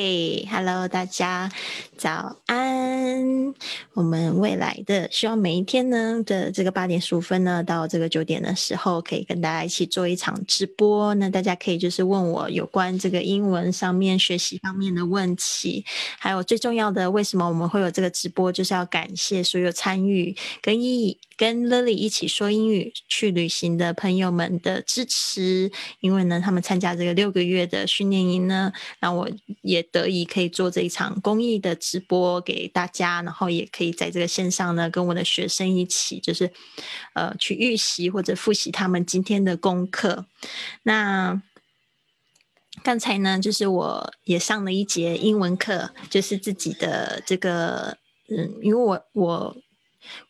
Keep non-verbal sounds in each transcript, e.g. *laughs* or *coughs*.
嘿，Hello，大家早安。我们未来的希望每一天呢的这个八点十五分呢到这个九点的时候，可以跟大家一起做一场直播。那大家可以就是问我有关这个英文上面学习方面的问题，还有最重要的，为什么我们会有这个直播，就是要感谢所有参与跟意义。跟 Lily 一起说英语去旅行的朋友们的支持，因为呢，他们参加这个六个月的训练营呢，那我也得以可以做这一场公益的直播给大家，然后也可以在这个线上呢，跟我的学生一起，就是呃去预习或者复习他们今天的功课。那刚才呢，就是我也上了一节英文课，就是自己的这个嗯，因为我我。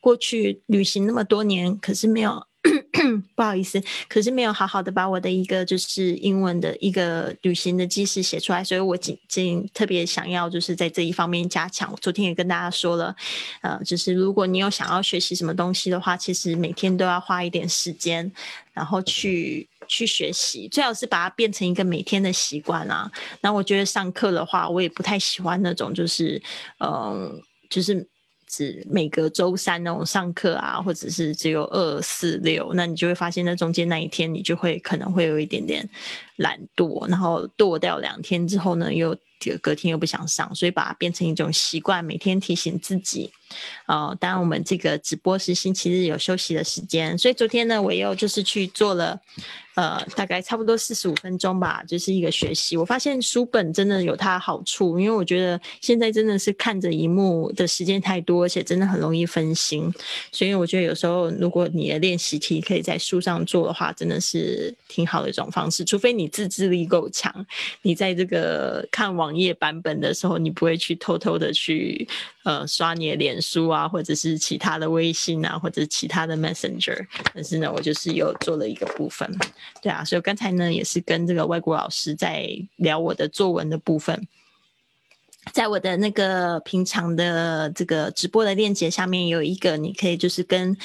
过去旅行那么多年，可是没有 *coughs* 不好意思，可是没有好好的把我的一个就是英文的一个旅行的记事写出来，所以我今今特别想要就是在这一方面加强。我昨天也跟大家说了，呃，就是如果你有想要学习什么东西的话，其实每天都要花一点时间，然后去去学习，最好是把它变成一个每天的习惯啊。那我觉得上课的话，我也不太喜欢那种就是嗯，就是。只每个周三那种上课啊，或者是只有二四六，那你就会发现，那中间那一天你就会可能会有一点点懒惰，然后剁掉两天之后呢，又隔天又不想上，所以把它变成一种习惯，每天提醒自己。呃，当然我们这个直播是星期日有休息的时间，所以昨天呢，我又就是去做了。呃，大概差不多四十五分钟吧，就是一个学习。我发现书本真的有它好处，因为我觉得现在真的是看着荧幕的时间太多，而且真的很容易分心。所以我觉得有时候如果你的练习题可以在书上做的话，真的是挺好的一种方式。除非你自制力够强，你在这个看网页版本的时候，你不会去偷偷的去呃刷你的脸书啊，或者是其他的微信啊，或者其他的 Messenger。但是呢，我就是有做了一个部分。对啊，所以刚才呢也是跟这个外国老师在聊我的作文的部分，在我的那个平常的这个直播的链接下面有一个，你可以就是跟。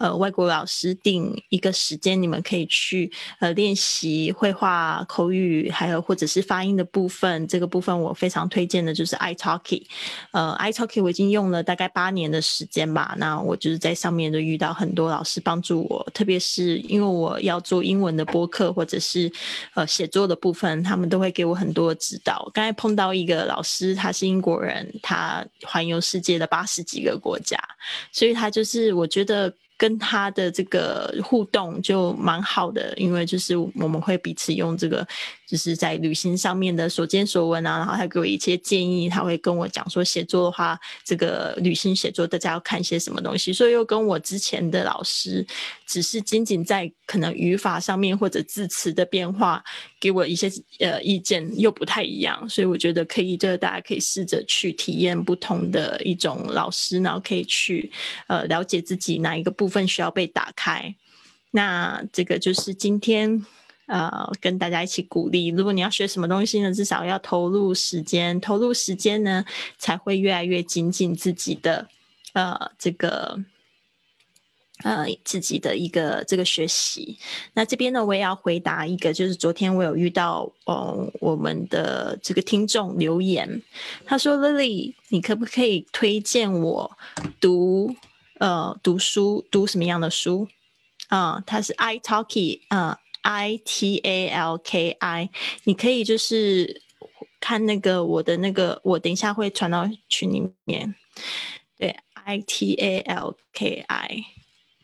呃，外国老师定一个时间，你们可以去呃练习绘画、口语，还有或者是发音的部分。这个部分我非常推荐的就是 iTalki。呃，iTalki 我已经用了大概八年的时间吧。那我就是在上面都遇到很多老师帮助我，特别是因为我要做英文的播客或者是呃写作的部分，他们都会给我很多指导。刚才碰到一个老师，他是英国人，他环游世界的八十几个国家，所以他就是我觉得。跟他的这个互动就蛮好的，因为就是我们会彼此用这个。就是在旅行上面的所见所闻啊，然后他给我一些建议，他会跟我讲说写作的话，这个旅行写作大家要看些什么东西，所以又跟我之前的老师只是仅仅在可能语法上面或者字词的变化给我一些呃意见又不太一样，所以我觉得可以，就是大家可以试着去体验不同的一种老师，然后可以去呃了解自己哪一个部分需要被打开。那这个就是今天。呃，跟大家一起鼓励。如果你要学什么东西呢，至少要投入时间，投入时间呢，才会越来越精进自己的呃这个呃自己的一个这个学习。那这边呢，我也要回答一个，就是昨天我有遇到哦，我们的这个听众留言，他说：“Lily，你可不可以推荐我读呃读书，读什么样的书？”啊，他是 iTalki 啊。I T A L K I，你可以就是看那个我的那个，我等一下会传到群里面。对，I T A L K I，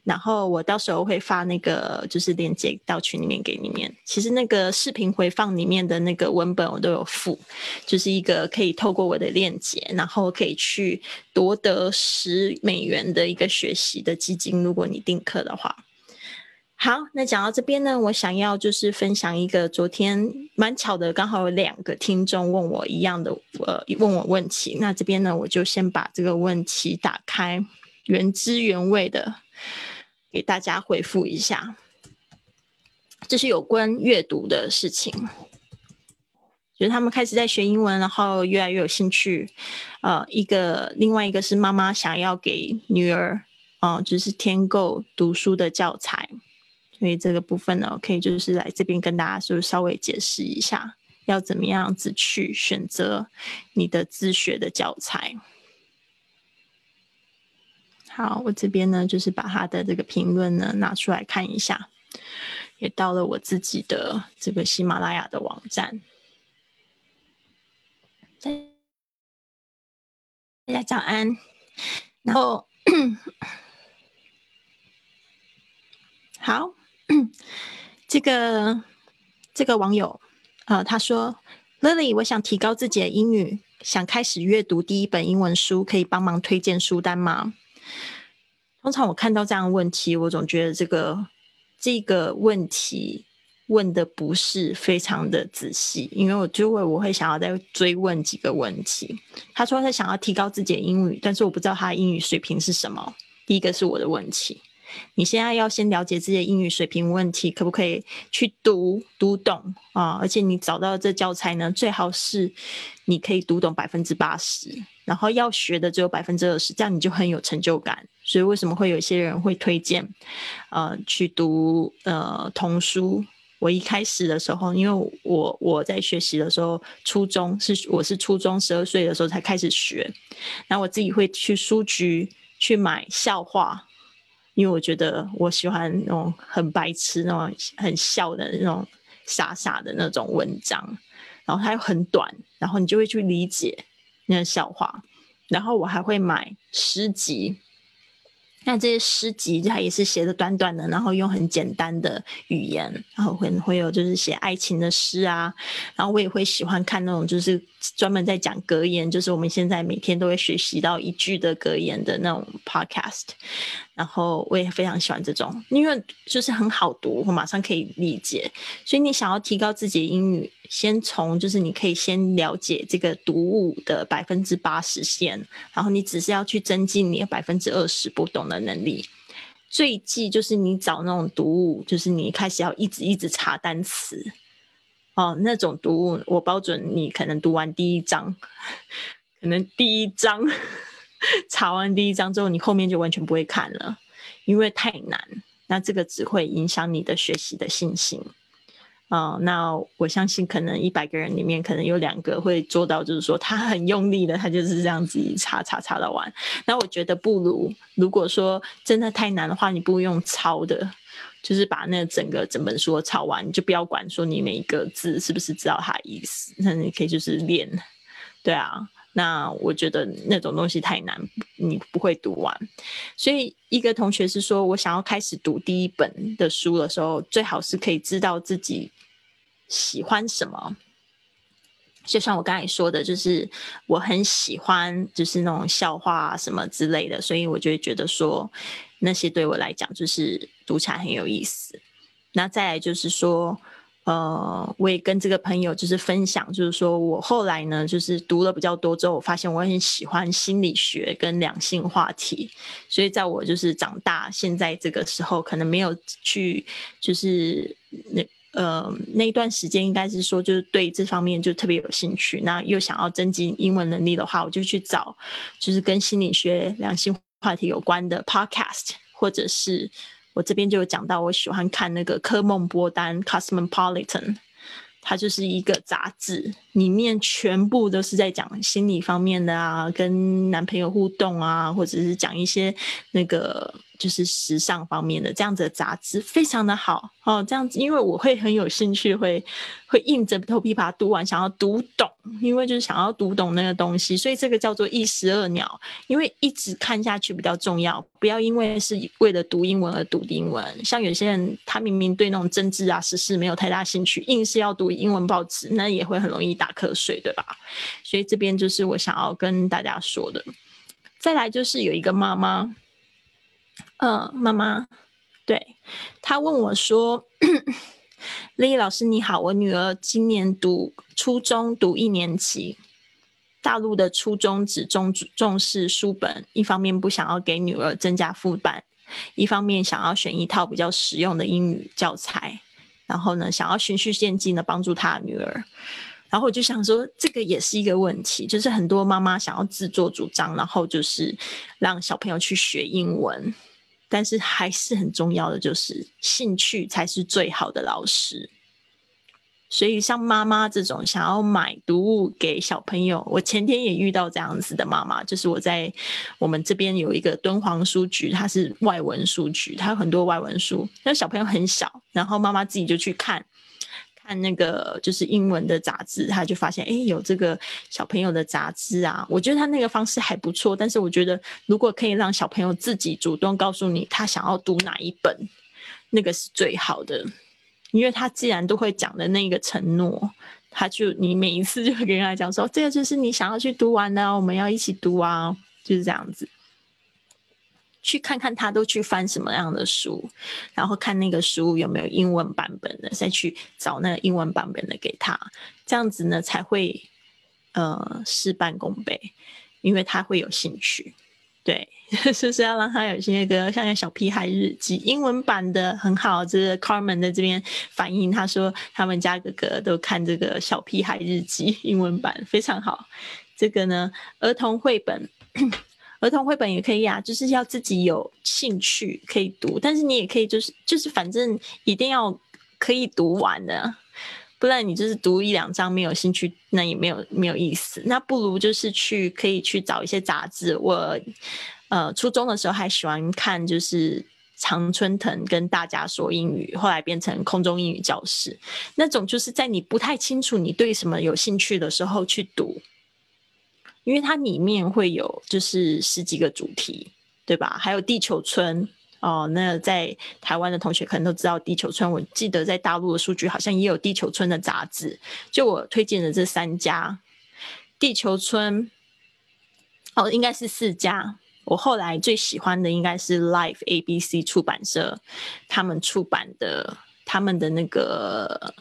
然后我到时候会发那个就是链接到群里面给你们。其实那个视频回放里面的那个文本我都有附，就是一个可以透过我的链接，然后可以去夺得十美元的一个学习的基金，如果你订课的话。好，那讲到这边呢，我想要就是分享一个昨天蛮巧的，刚好有两个听众问我一样的，呃，问我问题。那这边呢，我就先把这个问题打开，原汁原味的给大家回复一下。这是有关阅读的事情，就是他们开始在学英文，然后越来越有兴趣。呃，一个另外一个是妈妈想要给女儿，啊，就是添购读书的教材。所以这个部分呢，我可以就是来这边跟大家就稍微解释一下。要怎么样子去选择你的自学的教材。好，我这边呢就是把他的这个评论呢拿出来看一下，也到了我自己的这个喜马拉雅的网站。大家早安，然后 *coughs* 好，这个这个网友呃他说，Lily，我想提高自己的英语，想开始阅读第一本英文书，可以帮忙推荐书单吗？通常我看到这样的问题，我总觉得这个这个问题问的不是非常的仔细，因为我就会我会想要再追问几个问题。他说他想要提高自己的英语，但是我不知道他的英语水平是什么。第一个是我的问题。你现在要先了解自己的英语水平问题，可不可以去读读懂啊？而且你找到这教材呢，最好是你可以读懂百分之八十，然后要学的只有百分之二十，这样你就很有成就感。所以为什么会有些人会推荐呃去读呃童书？我一开始的时候，因为我我在学习的时候，初中是我是初中十二岁的时候才开始学，然后我自己会去书局去买笑话。因为我觉得我喜欢那种很白痴、那种很笑的那种傻傻的那种文章，然后它又很短，然后你就会去理解那个笑话，然后我还会买诗集。那这些诗集它也是写的短短的，然后用很简单的语言，然后会会有就是写爱情的诗啊，然后我也会喜欢看那种就是专门在讲格言，就是我们现在每天都会学习到一句的格言的那种 podcast。然后我也非常喜欢这种，因为就是很好读，我马上可以理解。所以你想要提高自己的英语，先从就是你可以先了解这个读物的百分之八十线，然后你只是要去增进你百分之二十不懂的能力。最忌就是你找那种读物，就是你开始要一直一直查单词哦，那种读物我保准你可能读完第一章，*laughs* 可能第一章。*laughs* 查完第一章之后，你后面就完全不会看了，因为太难。那这个只会影响你的学习的信心。啊，那我相信可能一百个人里面，可能有两个会做到，就是说他很用力的，他就是这样子查查查到完。那我觉得不如，如果说真的太难的话，你不用抄的，就是把那整个整本书抄完，你就不要管说你每一个字是不是知道它意思，那你可以就是练，对啊。那我觉得那种东西太难，你不会读完。所以一个同学是说，我想要开始读第一本的书的时候，最好是可以知道自己喜欢什么。就像我刚才说的，就是我很喜欢，就是那种笑话什么之类的，所以我就会觉得说，那些对我来讲就是读起来很有意思。那再来就是说。呃，我也跟这个朋友就是分享，就是说我后来呢，就是读了比较多之后，我发现我很喜欢心理学跟两性话题，所以在我就是长大现在这个时候，可能没有去就是那呃那一段时间，应该是说就是对这方面就特别有兴趣，那又想要增进英文能力的话，我就去找就是跟心理学、两性话题有关的 podcast，或者是。我这边就有讲到，我喜欢看那个科梦波丹 （Cosmopolitan），它就是一个杂志，里面全部都是在讲心理方面的啊，跟男朋友互动啊，或者是讲一些那个。就是时尚方面的这样子的杂志，非常的好哦。这样子，因为我会很有兴趣，会会硬着头皮把它读完，想要读懂，因为就是想要读懂那个东西，所以这个叫做一石二鸟。因为一直看下去比较重要，不要因为是为了读英文而读英文。像有些人，他明明对那种政治啊、时事没有太大兴趣，硬是要读英文报纸，那也会很容易打瞌睡，对吧？所以这边就是我想要跟大家说的。再来就是有一个妈妈。嗯，妈妈，对，他问我说：“ *coughs* 丽老师你好，我女儿今年读初中，读一年级。大陆的初中只重重视书本，一方面不想要给女儿增加负担，一方面想要选一套比较实用的英语教材，然后呢，想要循序渐进的帮助他女儿。然后我就想说，这个也是一个问题，就是很多妈妈想要自作主张，然后就是让小朋友去学英文。”但是还是很重要的，就是兴趣才是最好的老师。所以像妈妈这种想要买读物给小朋友，我前天也遇到这样子的妈妈，就是我在我们这边有一个敦煌书局，它是外文书局，它有很多外文书，那小朋友很小，然后妈妈自己就去看。看那个就是英文的杂志，他就发现哎有这个小朋友的杂志啊，我觉得他那个方式还不错。但是我觉得如果可以让小朋友自己主动告诉你他想要读哪一本，那个是最好的，因为他既然都会讲的那个承诺，他就你每一次就会跟他讲说，这个就是你想要去读完的，我们要一起读啊，就是这样子。去看看他都去翻什么样的书，然后看那个书有没有英文版本的，再去找那个英文版本的给他，这样子呢才会呃事半功倍，因为他会有兴趣。对，*laughs* 就是要让他有兴趣。个像个《小屁孩日记》英文版的很好，这是 Carmen 在这边反映，他说他们家哥哥都看这个《小屁孩日记》英文版非常好。这个呢，儿童绘本。儿童绘本也可以啊，就是要自己有兴趣可以读，但是你也可以就是就是反正一定要可以读完的，不然你就是读一两章没有兴趣，那也没有没有意思。那不如就是去可以去找一些杂志。我呃初中的时候还喜欢看就是常春藤跟大家说英语，后来变成空中英语教室那种，就是在你不太清楚你对什么有兴趣的时候去读。因为它里面会有就是十几个主题，对吧？还有地球村哦。那在台湾的同学可能都知道地球村。我记得在大陆的数据好像也有地球村的杂志。就我推荐的这三家，地球村哦，应该是四家。我后来最喜欢的应该是 Life ABC 出版社他们出版的他们的那个。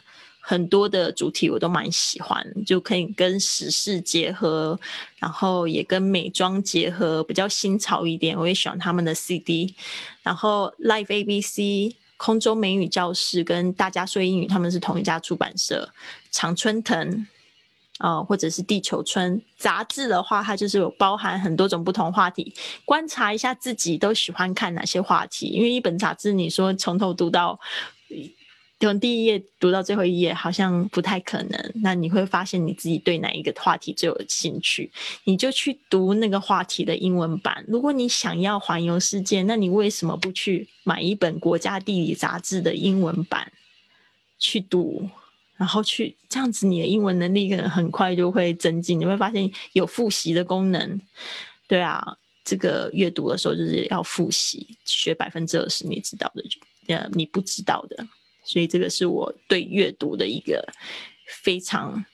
很多的主题我都蛮喜欢，就可以跟时事结合，然后也跟美妆结合，比较新潮一点。我也喜欢他们的 CD，然后 Live ABC 空中美语教室跟大家说英语，他们是同一家出版社。常春藤啊，或者是地球村杂志的话，它就是有包含很多种不同话题，观察一下自己都喜欢看哪些话题。因为一本杂志，你说从头读到。从第一页读到最后一页，好像不太可能。那你会发现你自己对哪一个话题最有兴趣，你就去读那个话题的英文版。如果你想要环游世界，那你为什么不去买一本国家地理杂志的英文版去读？然后去这样子，你的英文能力可能很快就会增进。你会发现有复习的功能。对啊，这个阅读的时候就是要复习，学百分之二十你知道的，呃，你不知道的。所以这个是我对阅读的一个非常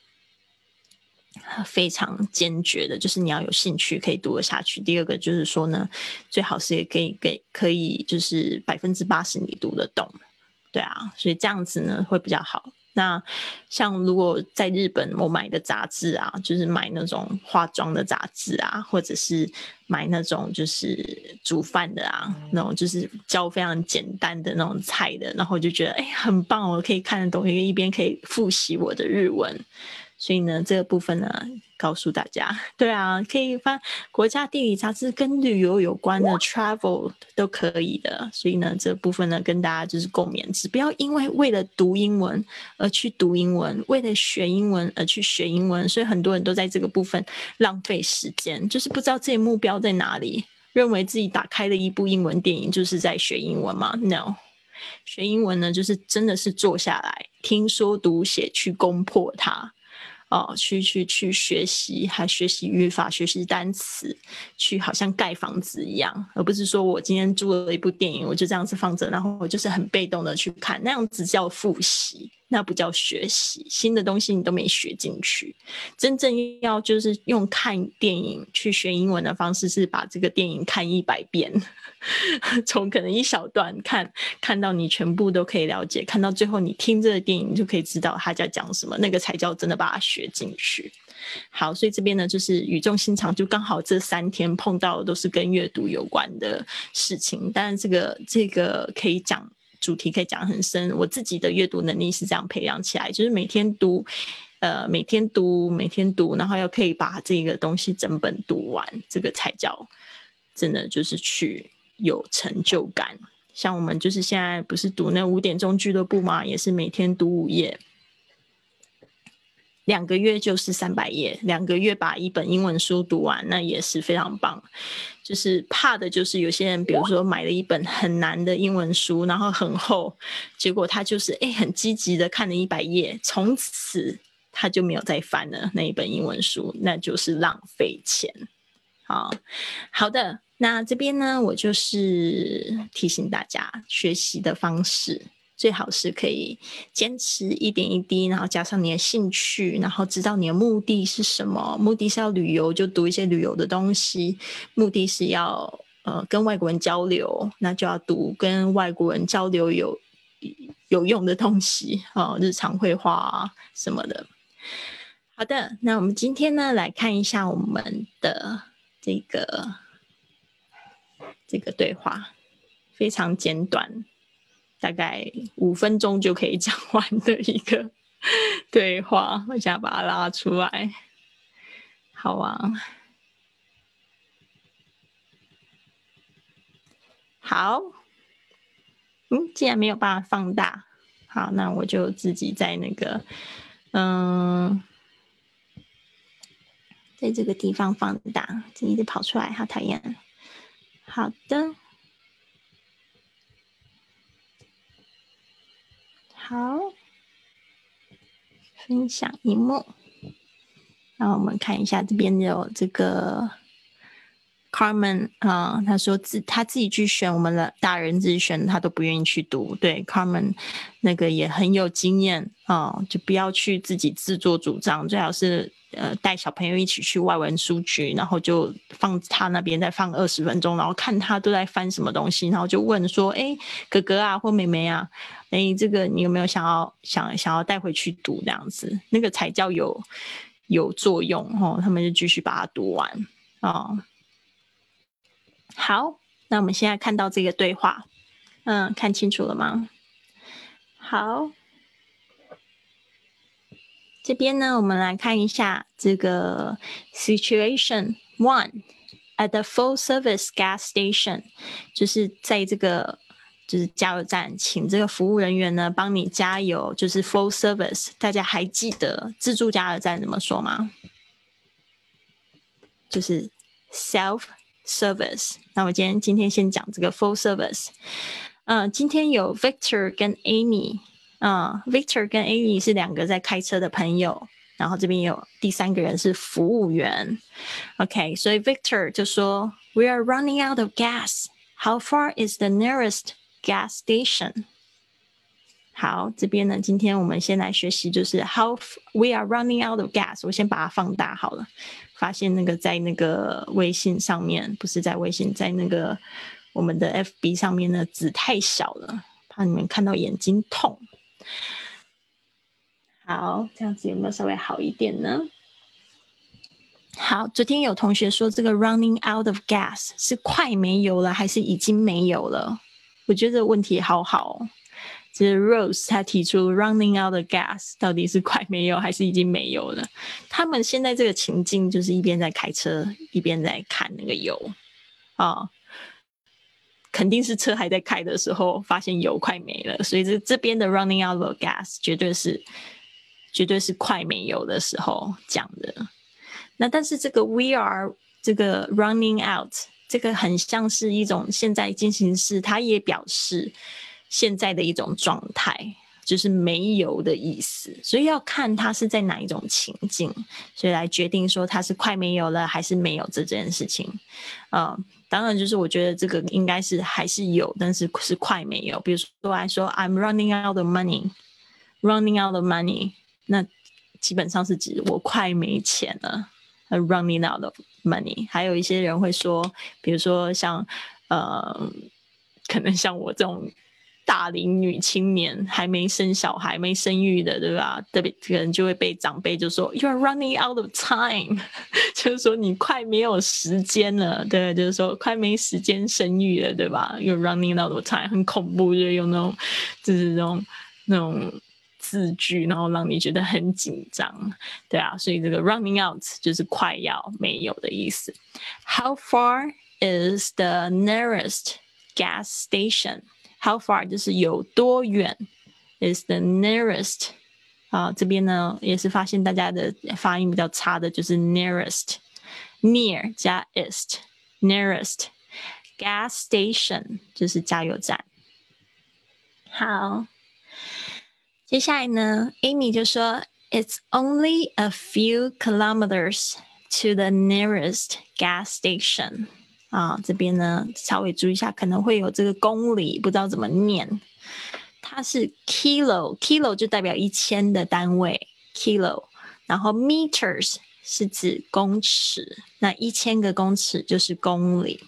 非常坚决的，就是你要有兴趣可以读得下去。第二个就是说呢，最好是也可以给可以就是百分之八十你读得懂，对啊，所以这样子呢会比较好。那像如果在日本，我买的杂志啊，就是买那种化妆的杂志啊，或者是买那种就是煮饭的啊，那种就是教非常简单的那种菜的，然后我就觉得哎很棒，我可以看得懂，因为一边可以复习我的日文。所以呢，这个部分呢，告诉大家，*laughs* 对啊，可以翻国家地理杂志跟旅游有关的 travel 都可以的。所以呢，这部分呢，跟大家就是共勉只，不要因为为了读英文而去读英文，为了学英文而去学英文。所以很多人都在这个部分浪费时间，就是不知道自己目标在哪里，认为自己打开了一部英文电影就是在学英文吗？No，学英文呢，就是真的是坐下来听说读写去攻破它。哦，去去去学习，还学习语法，学习单词，去好像盖房子一样，而不是说我今天租了一部电影，我就这样子放着，然后我就是很被动的去看，那样子叫复习。那不叫学习，新的东西你都没学进去。真正要就是用看电影去学英文的方式，是把这个电影看一百遍，*laughs* 从可能一小段看，看到你全部都可以了解，看到最后你听这个电影就可以知道他在讲什么，那个才叫真的把它学进去。好，所以这边呢就是语重心长，就刚好这三天碰到的都是跟阅读有关的事情，但是这个这个可以讲。主题可以讲很深，我自己的阅读能力是这样培养起来，就是每天读，呃，每天读，每天读，然后要可以把这个东西整本读完，这个才叫真的就是去有成就感。像我们就是现在不是读那五点钟俱乐部嘛，也是每天读五页，两个月就是三百页，两个月把一本英文书读完，那也是非常棒。就是怕的就是有些人，比如说买了一本很难的英文书，然后很厚，结果他就是哎很积极的看了一百页，从此他就没有再翻了那一本英文书，那就是浪费钱。好，好的，那这边呢，我就是提醒大家学习的方式。最好是可以坚持一点一滴，然后加上你的兴趣，然后知道你的目的是什么。目的是要旅游，就读一些旅游的东西；目的是要呃跟外国人交流，那就要读跟外国人交流有有用的东西啊，日常绘画啊什么的。好的，那我们今天呢来看一下我们的这个这个对话，非常简短。大概五分钟就可以讲完的一个对话，我现在把它拉出来。好啊，好，嗯，既然没有办法放大，好，那我就自己在那个，嗯，在这个地方放大，一直跑出来，好讨厌。好的。好，分享一幕。那我们看一下这边有这个 Carmen 啊，他说自他自己去选我们的大人自己选，他都不愿意去读。对，Carmen 那个也很有经验啊，就不要去自己自作主张，最好是。呃，带小朋友一起去外文书局，然后就放他那边再放二十分钟，然后看他都在翻什么东西，然后就问说：“哎，哥哥啊，或妹妹啊，哎，这个你有没有想要想想要带回去读这样子？那个才叫有有作用哦。”他们就继续把它读完哦。好，那我们现在看到这个对话，嗯，看清楚了吗？好。这边呢，我们来看一下这个 situation one at the full service gas station，就是在这个就是加油站，请这个服务人员呢帮你加油，就是 full service。大家还记得自助加油站怎么说吗？就是 self service。那我今天今天先讲这个 full service。嗯，今天有 Victor 跟 Amy。嗯，Victor 跟 Amy 是两个在开车的朋友，然后这边有第三个人是服务员。OK，所以 Victor 就说：“We are running out of gas. How far is the nearest Gas station？” 好，这边呢，今天我们先来学习，就是 How we are running out of gas。我先把它放大好了，发现那个在那个微信上面，不是在微信，在那个我们的 FB 上面的字太小了，怕你们看到眼睛痛。好，这样子有没有稍微好一点呢？好，昨天有同学说这个 running out of gas 是快没油了，还是已经没有了？我觉得这问题好好。这是 Rose 他提出 running out of gas 到底是快没有还是已经没有了？他们现在这个情境就是一边在开车，一边在看那个油啊。肯定是车还在开的时候，发现油快没了，所以这这边的 running out of gas 绝对是绝对是快没油的时候讲的。那但是这个 we are 这个 running out 这个很像是一种现在进行式，它也表示现在的一种状态，就是没有的意思。所以要看它是在哪一种情境，所以来决定说它是快没有了还是没有这件事情，嗯。当然，就是我觉得这个应该是还是有，但是是快没有。比如说来说，I'm running out of money，running out of money，那基本上是指我快没钱了。Running out of money，还有一些人会说，比如说像呃，可能像我这种。大龄女青年还没生小孩、没生育的，对吧？特别可能就会被长辈就说 “You are running out of time”，*laughs* 就是说你快没有时间了，对，就是说快没时间生育了，对吧？“You are running out of time” 很恐怖，就是用那种就是那种那种字句，然后让你觉得很紧张，对啊。所以这个 “running out” 就是快要没有的意思。How far is the nearest gas station？How far 就是有多远？Is the nearest 啊，这边呢也是发现大家的发音比较差的，就是 nearest，near 加 est，nearest gas station 就是加油站。好，接下来呢，Amy 就说，It's only a few kilometers to the nearest gas station。啊，这边呢稍微注意一下，可能会有这个公里，不知道怎么念。它是 kilo，kilo 就代表一千的单位，kilo。然后 meters 是指公尺，那一千个公尺就是公里。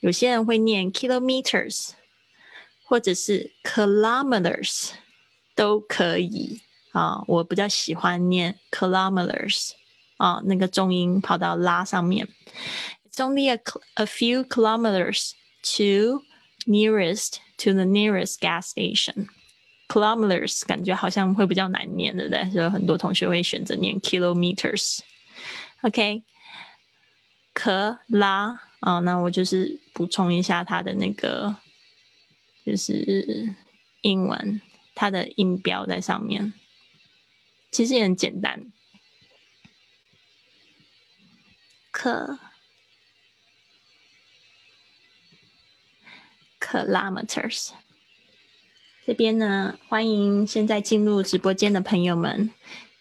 有些人会念 kilometers，或者是 kilometers 都可以啊。我比较喜欢念 kilometers 啊，那个重音跑到拉上面。It's only a a few kilometers to nearest. to the nearest gas station. Kilometers 感觉好像会比较难念，对不对？所以很多同学会选择念 kilometers。OK，可拉啊，那我就是补充一下它的那个，就是英文，它的音标在上面，其实也很简单。可。kilometers。这边呢，欢迎现在进入直播间的朋友们，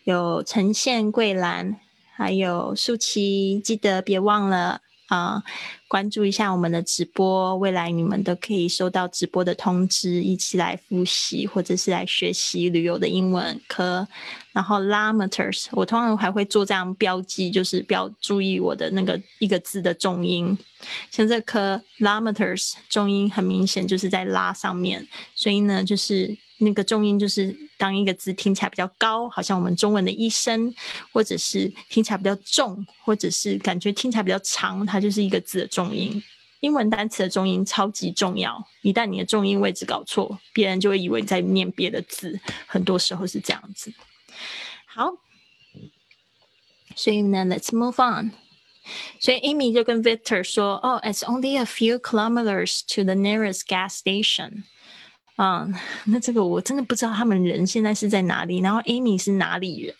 有呈现桂兰，还有舒淇，记得别忘了。啊，关注一下我们的直播，未来你们都可以收到直播的通知，一起来复习或者是来学习旅游的英文科。然后 kilometers，我通常还会做这样标记，就是标注意我的那个一个字的重音。像这颗 kilometers 重音很明显就是在拉上面，所以呢，就是。那个重音就是当一个字听起来比较高，好像我们中文的一声，或者是听起来比较重，或者是感觉听起来比较长，它就是一个字的重音。英文单词的重音超级重要，一旦你的重音位置搞错，别人就会以为你在念别的字，很多时候是这样子。好，所以呢，Let's move on。所以 Amy 就跟 Victor 说：“哦，It's only a few kilometers to the nearest gas station。”啊，那这个我真的不知道他们人现在是在哪里。然后 Amy 是哪里人？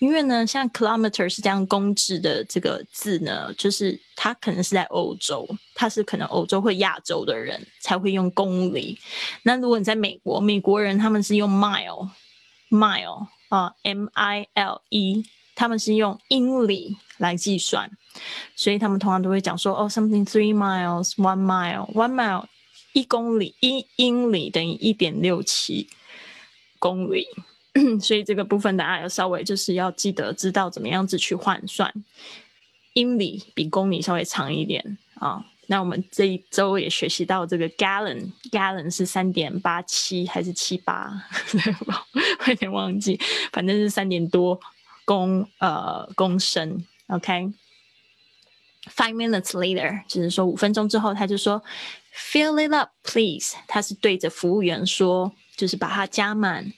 因为呢，像 kilometer 是这样公制的这个字呢，就是他可能是在欧洲，他是可能欧洲或亚洲的人才会用公里。那如果你在美国，美国人他们是用 mile，mile 啊，m i l e，他们是用英里来计算，所以他们通常都会讲说，哦，something three miles，one mile，one mile。一公里一英里等于一点六七公里，所以这个部分大家要稍微就是要记得知道怎么样子去换算。英里比公里稍微长一点啊。那我们这一周也学习到这个 gallon，gallon 是三点八七还是七八？*laughs* 有点忘记，反正是三点多公呃公升。OK。Five minutes later，就是说五分钟之后，他就说，Fill it up, please。他是对着服务员说，就是把它加满。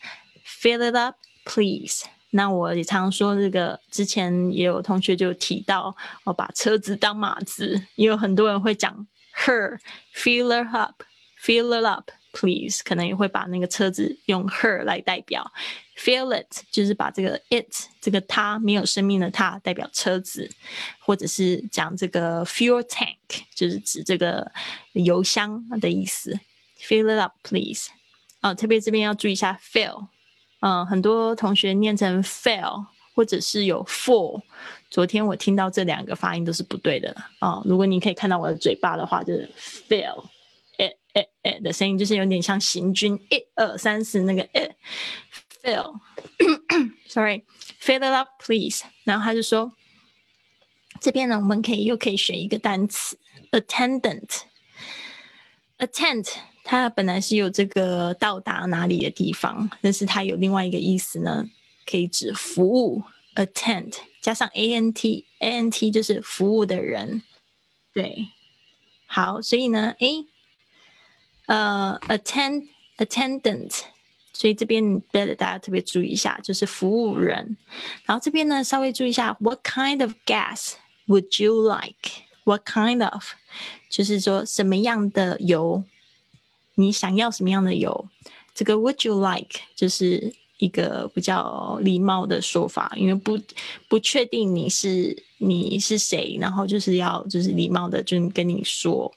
Fill it up, please。那我也常说这个，之前也有同学就提到，我把车子当马子，也有很多人会讲 her fill it up, fill it up。Please，可能也会把那个车子用 her 来代表，feel it 就是把这个 it 这个它没有生命的它代表车子，或者是讲这个 fuel tank 就是指这个油箱的意思。Fill it up, please。啊，特别这边要注意一下 fill，嗯，很多同学念成 fill，或者是有 full。昨天我听到这两个发音都是不对的啊。如果你可以看到我的嘴巴的话，就是 fill。诶诶的声音就是有点像行军，一二三四那个诶，fill，sorry，fill *clears throat* it up please。然后他就说，这边呢我们可以又可以选一个单词，attendant，attend，它本来是有这个到达哪里的地方，但是它有另外一个意思呢，可以指服务，attend 加上 a n t，a n t 就是服务的人，对，好，所以呢，诶。呃，attend attendant，所以这边别的大家特别注意一下，就是服务人。然后这边呢，稍微注意一下，What kind of gas would you like？What kind of，就是说什么样的油，你想要什么样的油？这个 Would you like 就是一个比较礼貌的说法，因为不不确定你是你是谁，然后就是要就是礼貌的就跟你说，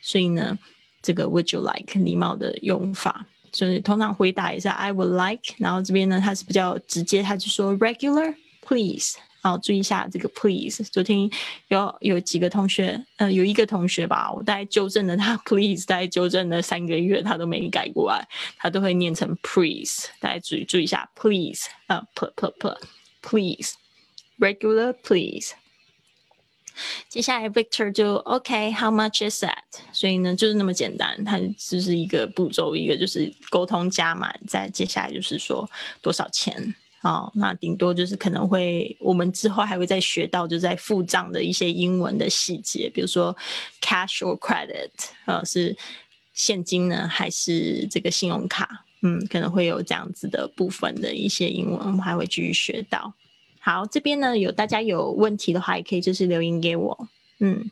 所以呢，这个 Would you like 礼貌的用法，就是通常回答一下 I would like，然后这边呢它是比较直接，他就说 Regular please。好，注意一下这个 please。昨天有有几个同学，呃，有一个同学吧，我大概纠正了他 *laughs* please，大概纠正了三个月，他都没改过来，他都会念成 please。大家注意注意一下 please，呃，p p p please，regular please。接下来 Victor 就 OK，how much is that？所以呢，就是那么简单，它就是一个步骤，一个就是沟通加满，再接下来就是说多少钱。哦，那顶多就是可能会，我们之后还会再学到，就在付账的一些英文的细节，比如说 cash or credit，呃，是现金呢还是这个信用卡？嗯，可能会有这样子的部分的一些英文，我们还会继续学到。好，这边呢有大家有问题的话，也可以就是留言给我。嗯，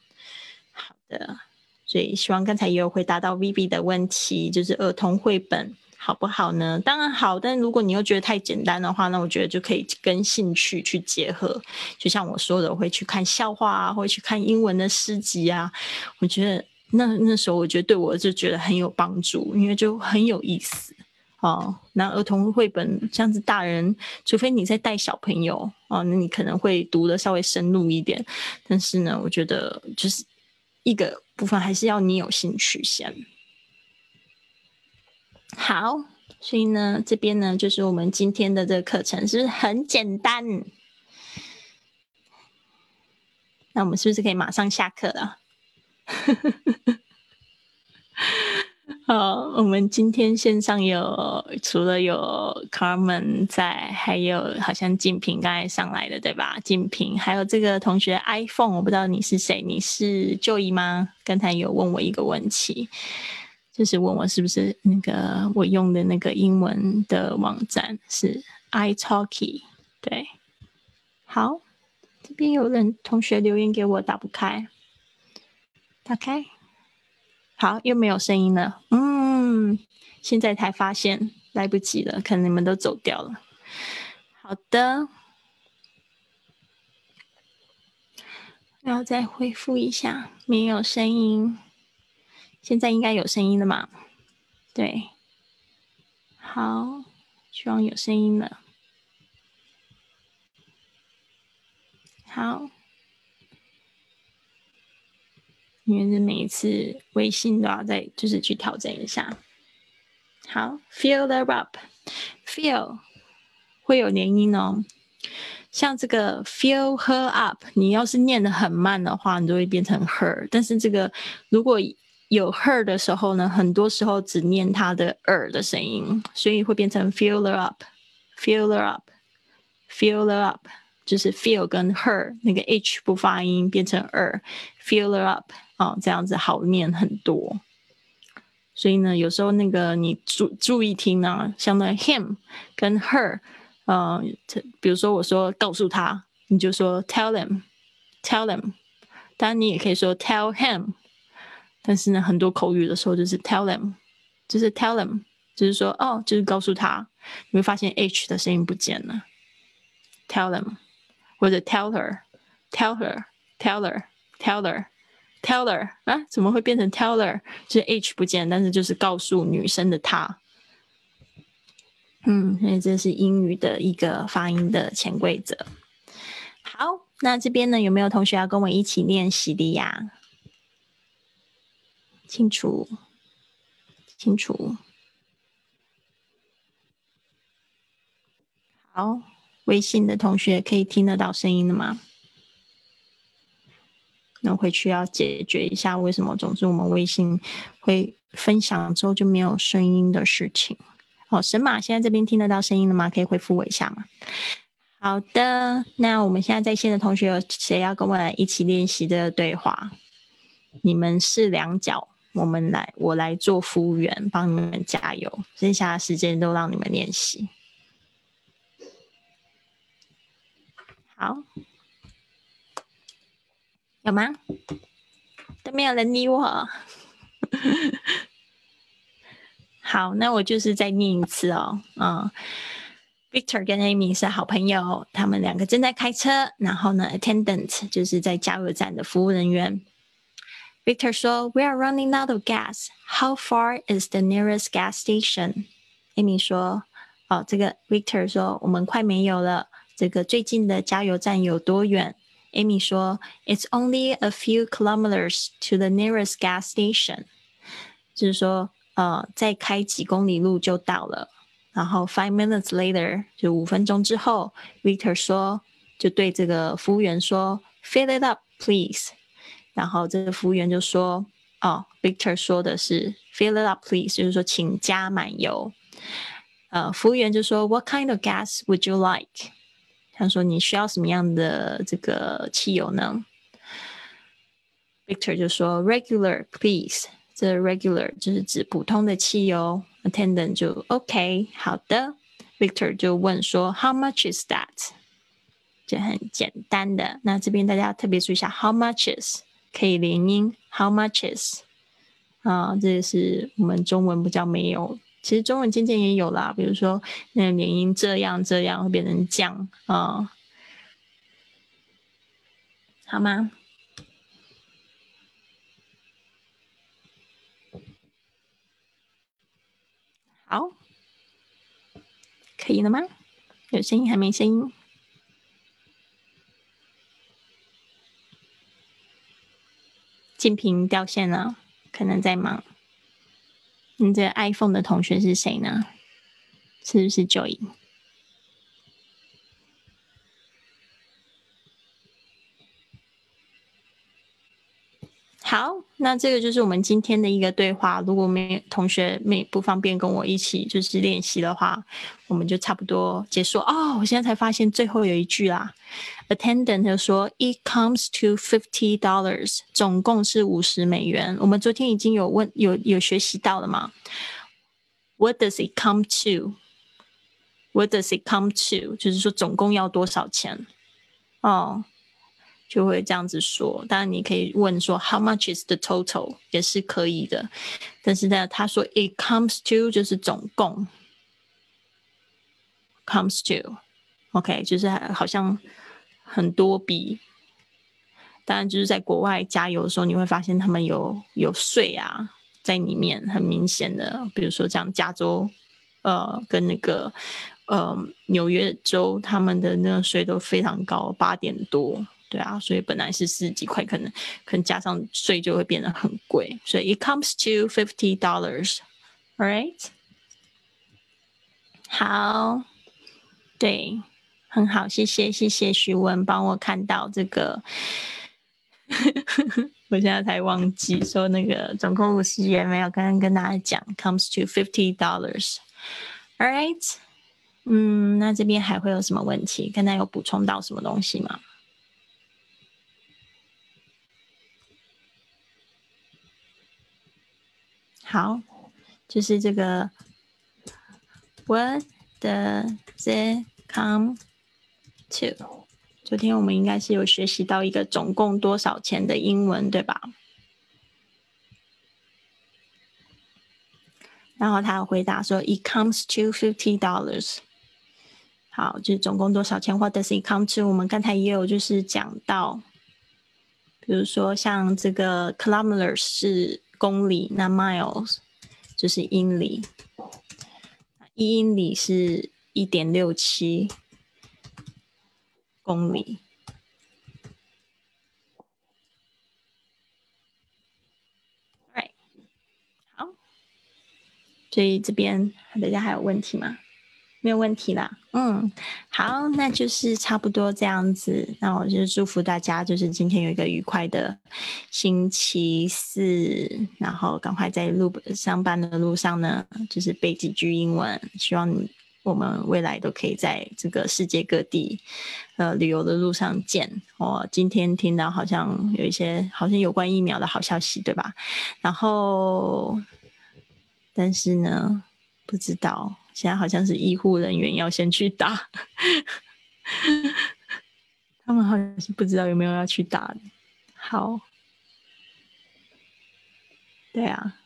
好的，所以希望刚才也有回答到 Vivi 的问题，就是儿童绘本。好不好呢？当然好，但如果你又觉得太简单的话，那我觉得就可以跟兴趣去结合。就像我说的，我会去看笑话啊，会去看英文的诗集啊。我觉得那那时候，我觉得对我就觉得很有帮助，因为就很有意思哦。那儿童绘本这样子，大人除非你在带小朋友哦，那你可能会读的稍微深入一点。但是呢，我觉得就是一个部分还是要你有兴趣先。好，所以呢，这边呢就是我们今天的这个课程，是不是很简单？那我们是不是可以马上下课了？*laughs* 好，我们今天线上有除了有 Carmen 在，还有好像静平刚才上来的对吧？静平，还有这个同学 iPhone，我不知道你是谁，你是 Joy 吗？刚才有问我一个问题。就是问我是不是那个我用的那个英文的网站是 iTalki，对，好，这边有人同学留言给我打不开，打开，好，又没有声音了，嗯，现在才发现来不及了，可能你们都走掉了，好的，然后再恢复一下，没有声音。现在应该有声音了嘛？对，好，希望有声音了。好，因为是每一次微信都要再就是去调整一下。好，feel the up，feel 会有连音哦。像这个 fill her up，你要是念的很慢的话，你就会变成 her。但是这个如果有 her 的时候呢，很多时候只念它的 er 的声音，所以会变成 fill her up，fill her up，fill her up，就是 feel 跟 her 那个 h 不发音，变成 er，fill her up，哦，这样子好念很多。所以呢，有时候那个你注注意听呢，像那 him 跟 her，呃，比如说我说告诉他，你就说 tell them，tell them，当然你也可以说 tell him。但是呢，很多口语的时候就是 tell them，就是 tell them，就是说哦，就是告诉他，你会发现 h 的声音不见了，tell them，或者 tell her，tell her，tell her，tell her，tell her，啊，怎么会变成 tell her？就是 h 不见，但是就是告诉女生的她。嗯，所以这是英语的一个发音的潜规则。好，那这边呢，有没有同学要跟我一起练习的呀？清楚，清楚。好，微信的同学可以听得到声音的吗？那回去要解决一下，为什么总是我们微信会分享之后就没有声音的事情？哦，神马，现在这边听得到声音了吗？可以回复我一下吗？好的，那我们现在在线的同学有谁要跟我来一起练习的对话？你们是两脚。我们来，我来做服务员，帮你们加油。剩下的时间都让你们练习。好，有吗？都没有人理我。好，那我就是再念一次哦。嗯，Victor 跟 Amy 是好朋友，他们两个正在开车。然后呢，attendant 就是在加油站的服务人员。Victor 说：“We are running out of gas. How far is the nearest gas station？” Amy 说：“哦，这个 Victor 说我们快没有了。这个最近的加油站有多远？”Amy 说：“It's only a few kilometers to the nearest gas station。”就是说，呃，再开几公里路就到了。然后 five minutes later，就五分钟之后，Victor 说，就对这个服务员说，fill it up please。然后这个服务员就说，哦，Victor 说的是 fill it up please，就是说请加满油。呃，服务员就说，What kind of gas would you like？ 他说你需要什么样的这个汽油呢？Victor 就说，regular please。这 regular 就是指普通的汽油。Attendant 就 OK，好的。Victor 就问说，How much is that？这很简单的。那这边大家特别注意一下，How much is 可以连音，How much is 啊，这个是我们中文不叫没有，其实中文渐渐也有啦。比如说那连音这样这样会变成降啊，好吗？好，可以了吗？有声音还没声音？静屏掉线了，可能在忙。你这 iPhone 的同学是谁呢？是不是 Joy？好，那这个就是我们今天的一个对话。如果没同学没不方便跟我一起就是练习的话，我们就差不多结束。哦，我现在才发现最后有一句啦。Attendant 就说，It comes to fifty dollars，总共是五十美元。我们昨天已经有问有有学习到了吗？What does it come to？What does it come to？就是说总共要多少钱？哦。就会这样子说，当然你可以问说 How much is the total 也是可以的，但是呢，他说 It comes to 就是总共。Comes to，OK，就是好像很多笔。当然就是在国外加油的时候，你会发现他们有有税啊在里面，很明显的，比如说像加州，呃，跟那个呃纽约州，他们的那个税都非常高，八点多。对啊，所以本来是十几块，可能可能加上税就会变得很贵，所以 it comes to fifty dollars，all right？好，对，很好，谢谢谢谢徐文帮我看到这个，*laughs* 我现在才忘记说那个总共五十元没有刚刚跟大家讲，comes to fifty dollars，all right？嗯，那这边还会有什么问题？刚才有补充到什么东西吗？好，就是这个 What does it come to？昨天我们应该是有学习到一个总共多少钱的英文，对吧？然后他回答说，It comes to fifty dollars。好，就是总共多少钱？What does it come to？我们刚才也有就是讲到，比如说像这个 kilometers 是。公里，那 miles 就是英里，一英里是一点六七公里。好，所以这边大家还有问题吗？没有问题啦，嗯，好，那就是差不多这样子。那我就祝福大家，就是今天有一个愉快的星期四，然后赶快在路上班的路上呢，就是背几句英文。希望我们未来都可以在这个世界各地，呃，旅游的路上见。我今天听到好像有一些好像有关疫苗的好消息，对吧？然后，但是呢，不知道。现在好像是医护人员要先去打，他们好像是不知道有没有要去打。好，对啊，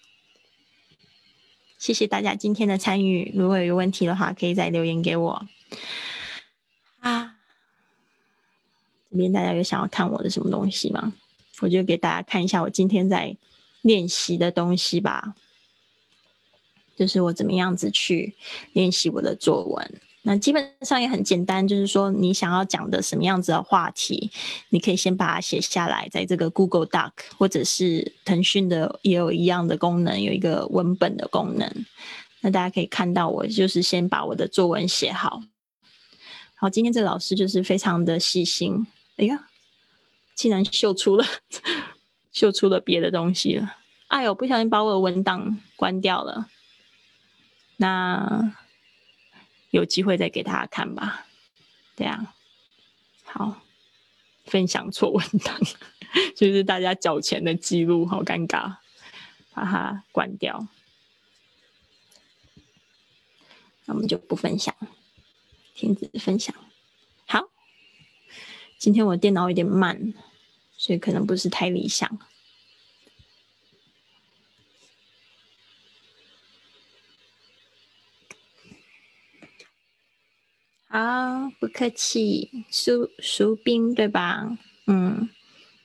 谢谢大家今天的参与。如果有问题的话，可以再留言给我。啊，这边大家有想要看我的什么东西吗？我就给大家看一下我今天在练习的东西吧，就是我怎么样子去练习我的作文。那基本上也很简单，就是说你想要讲的什么样子的话题，你可以先把它写下来，在这个 Google Doc 或者是腾讯的也有一样的功能，有一个文本的功能。那大家可以看到，我就是先把我的作文写好。好，今天这老师就是非常的细心。哎呀，竟然秀出了秀出了别的东西了！哎呦，不小心把我的文档关掉了。那。有机会再给大家看吧，对啊，好，分享错文档，就是大家缴钱的记录，好尴尬，把它关掉，那我们就不分享，停止分享。好，今天我电脑有点慢，所以可能不是太理想。好，不客气，苏苏冰对吧？嗯，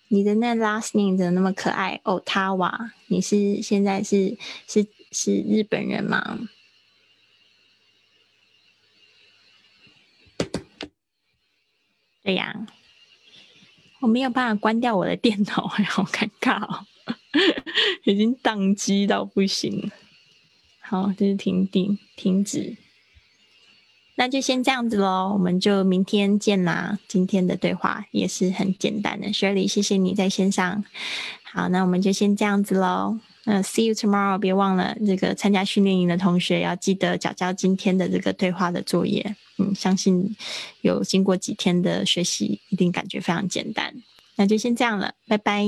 你的那 last name 怎么那么可爱？哦，他哇，你是现在是是是日本人吗？对呀，我没有办法关掉我的电脑，好尴尬哦，*laughs* 已经宕机到不行。好，这是停停停止。那就先这样子喽，我们就明天见啦。今天的对话也是很简单的，Shirley，谢谢你在线上。好，那我们就先这样子喽。那 See you tomorrow，别忘了这个参加训练营的同学要记得交交今天的这个对话的作业。嗯，相信有经过几天的学习，一定感觉非常简单。那就先这样了，拜拜。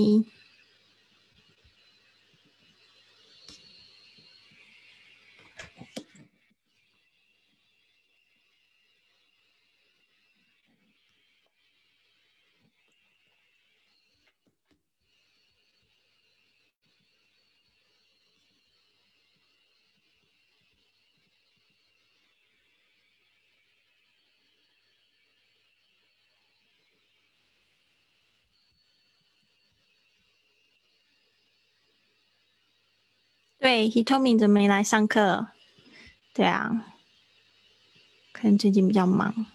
对，He told me 怎么没来上课？对啊，可能最近比较忙。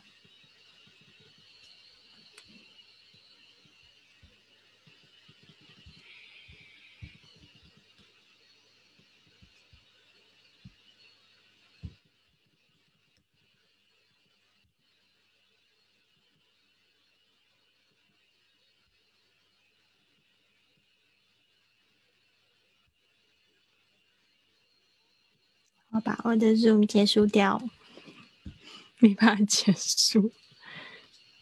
我把我的 Zoom 结束掉，没办法结束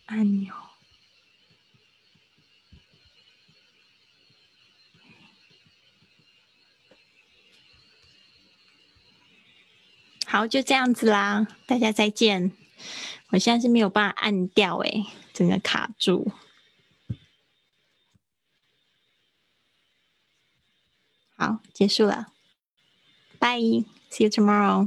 按钮。好，就这样子啦，大家再见。我现在是没有办法按掉，哎，整个卡住。好，结束了，拜。See you tomorrow.